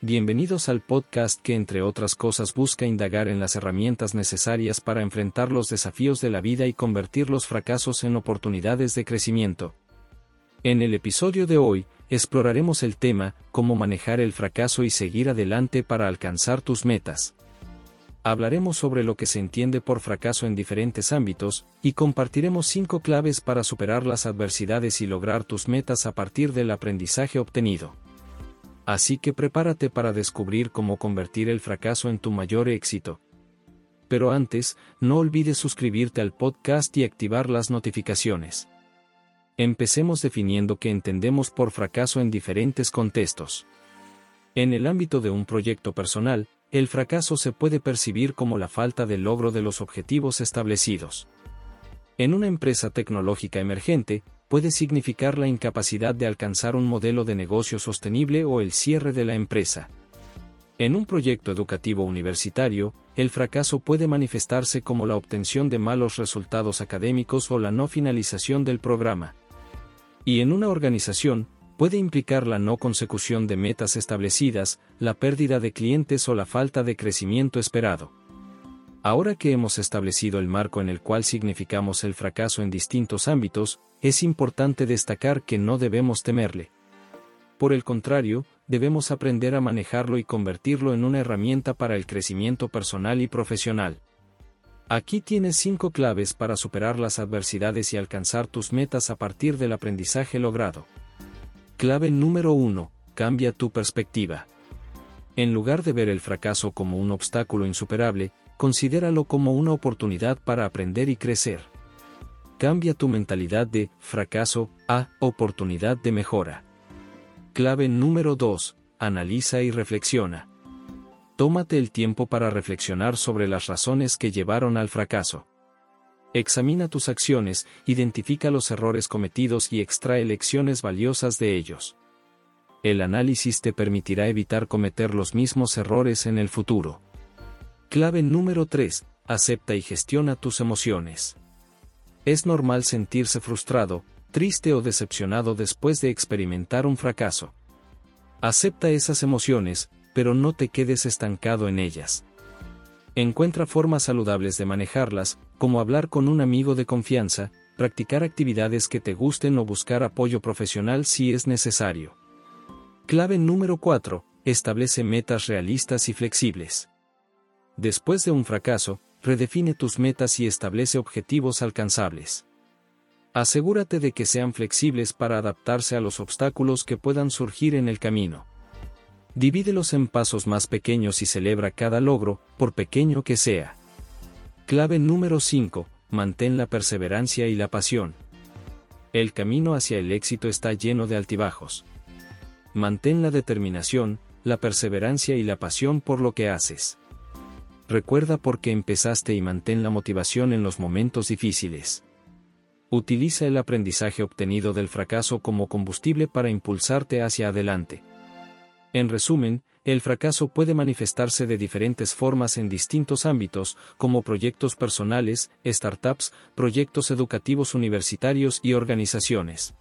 Bienvenidos al podcast que entre otras cosas busca indagar en las herramientas necesarias para enfrentar los desafíos de la vida y convertir los fracasos en oportunidades de crecimiento. En el episodio de hoy, exploraremos el tema, cómo manejar el fracaso y seguir adelante para alcanzar tus metas. Hablaremos sobre lo que se entiende por fracaso en diferentes ámbitos, y compartiremos cinco claves para superar las adversidades y lograr tus metas a partir del aprendizaje obtenido. Así que prepárate para descubrir cómo convertir el fracaso en tu mayor éxito. Pero antes, no olvides suscribirte al podcast y activar las notificaciones. Empecemos definiendo qué entendemos por fracaso en diferentes contextos. En el ámbito de un proyecto personal, el fracaso se puede percibir como la falta de logro de los objetivos establecidos. En una empresa tecnológica emergente, puede significar la incapacidad de alcanzar un modelo de negocio sostenible o el cierre de la empresa. En un proyecto educativo universitario, el fracaso puede manifestarse como la obtención de malos resultados académicos o la no finalización del programa. Y en una organización, puede implicar la no consecución de metas establecidas, la pérdida de clientes o la falta de crecimiento esperado. Ahora que hemos establecido el marco en el cual significamos el fracaso en distintos ámbitos, es importante destacar que no debemos temerle. Por el contrario, debemos aprender a manejarlo y convertirlo en una herramienta para el crecimiento personal y profesional. Aquí tienes cinco claves para superar las adversidades y alcanzar tus metas a partir del aprendizaje logrado. Clave número 1. Cambia tu perspectiva. En lugar de ver el fracaso como un obstáculo insuperable, considéralo como una oportunidad para aprender y crecer. Cambia tu mentalidad de fracaso a oportunidad de mejora. Clave número 2. Analiza y reflexiona. Tómate el tiempo para reflexionar sobre las razones que llevaron al fracaso. Examina tus acciones, identifica los errores cometidos y extrae lecciones valiosas de ellos. El análisis te permitirá evitar cometer los mismos errores en el futuro. Clave número 3. Acepta y gestiona tus emociones. Es normal sentirse frustrado, triste o decepcionado después de experimentar un fracaso. Acepta esas emociones, pero no te quedes estancado en ellas. Encuentra formas saludables de manejarlas, como hablar con un amigo de confianza, practicar actividades que te gusten o buscar apoyo profesional si es necesario. Clave número 4. Establece metas realistas y flexibles. Después de un fracaso, redefine tus metas y establece objetivos alcanzables. Asegúrate de que sean flexibles para adaptarse a los obstáculos que puedan surgir en el camino. Divídelos en pasos más pequeños y celebra cada logro, por pequeño que sea. Clave número 5. Mantén la perseverancia y la pasión. El camino hacia el éxito está lleno de altibajos. Mantén la determinación, la perseverancia y la pasión por lo que haces. Recuerda por qué empezaste y mantén la motivación en los momentos difíciles. Utiliza el aprendizaje obtenido del fracaso como combustible para impulsarte hacia adelante. En resumen, el fracaso puede manifestarse de diferentes formas en distintos ámbitos, como proyectos personales, startups, proyectos educativos universitarios y organizaciones.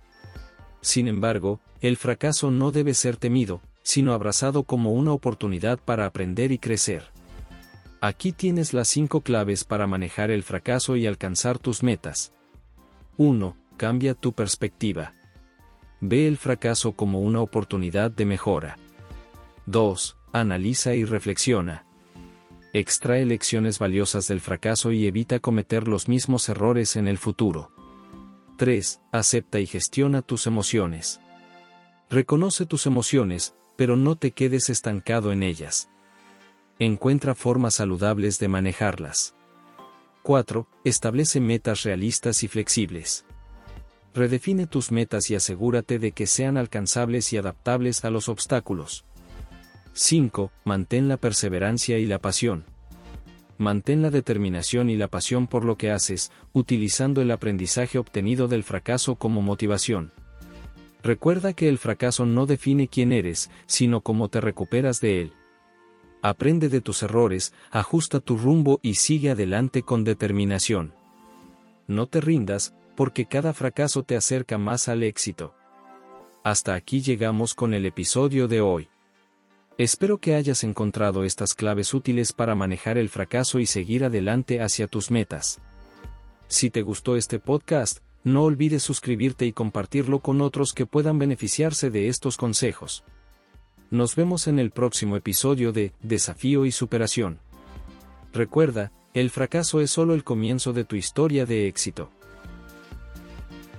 Sin embargo, el fracaso no debe ser temido, sino abrazado como una oportunidad para aprender y crecer. Aquí tienes las 5 claves para manejar el fracaso y alcanzar tus metas. 1. Cambia tu perspectiva. Ve el fracaso como una oportunidad de mejora. 2. Analiza y reflexiona. Extrae lecciones valiosas del fracaso y evita cometer los mismos errores en el futuro. 3. Acepta y gestiona tus emociones. Reconoce tus emociones, pero no te quedes estancado en ellas. Encuentra formas saludables de manejarlas. 4. Establece metas realistas y flexibles. Redefine tus metas y asegúrate de que sean alcanzables y adaptables a los obstáculos. 5. Mantén la perseverancia y la pasión. Mantén la determinación y la pasión por lo que haces, utilizando el aprendizaje obtenido del fracaso como motivación. Recuerda que el fracaso no define quién eres, sino cómo te recuperas de él aprende de tus errores, ajusta tu rumbo y sigue adelante con determinación. No te rindas, porque cada fracaso te acerca más al éxito. Hasta aquí llegamos con el episodio de hoy. Espero que hayas encontrado estas claves útiles para manejar el fracaso y seguir adelante hacia tus metas. Si te gustó este podcast, no olvides suscribirte y compartirlo con otros que puedan beneficiarse de estos consejos. Nos vemos en el próximo episodio de Desafío y Superación. Recuerda, el fracaso es solo el comienzo de tu historia de éxito.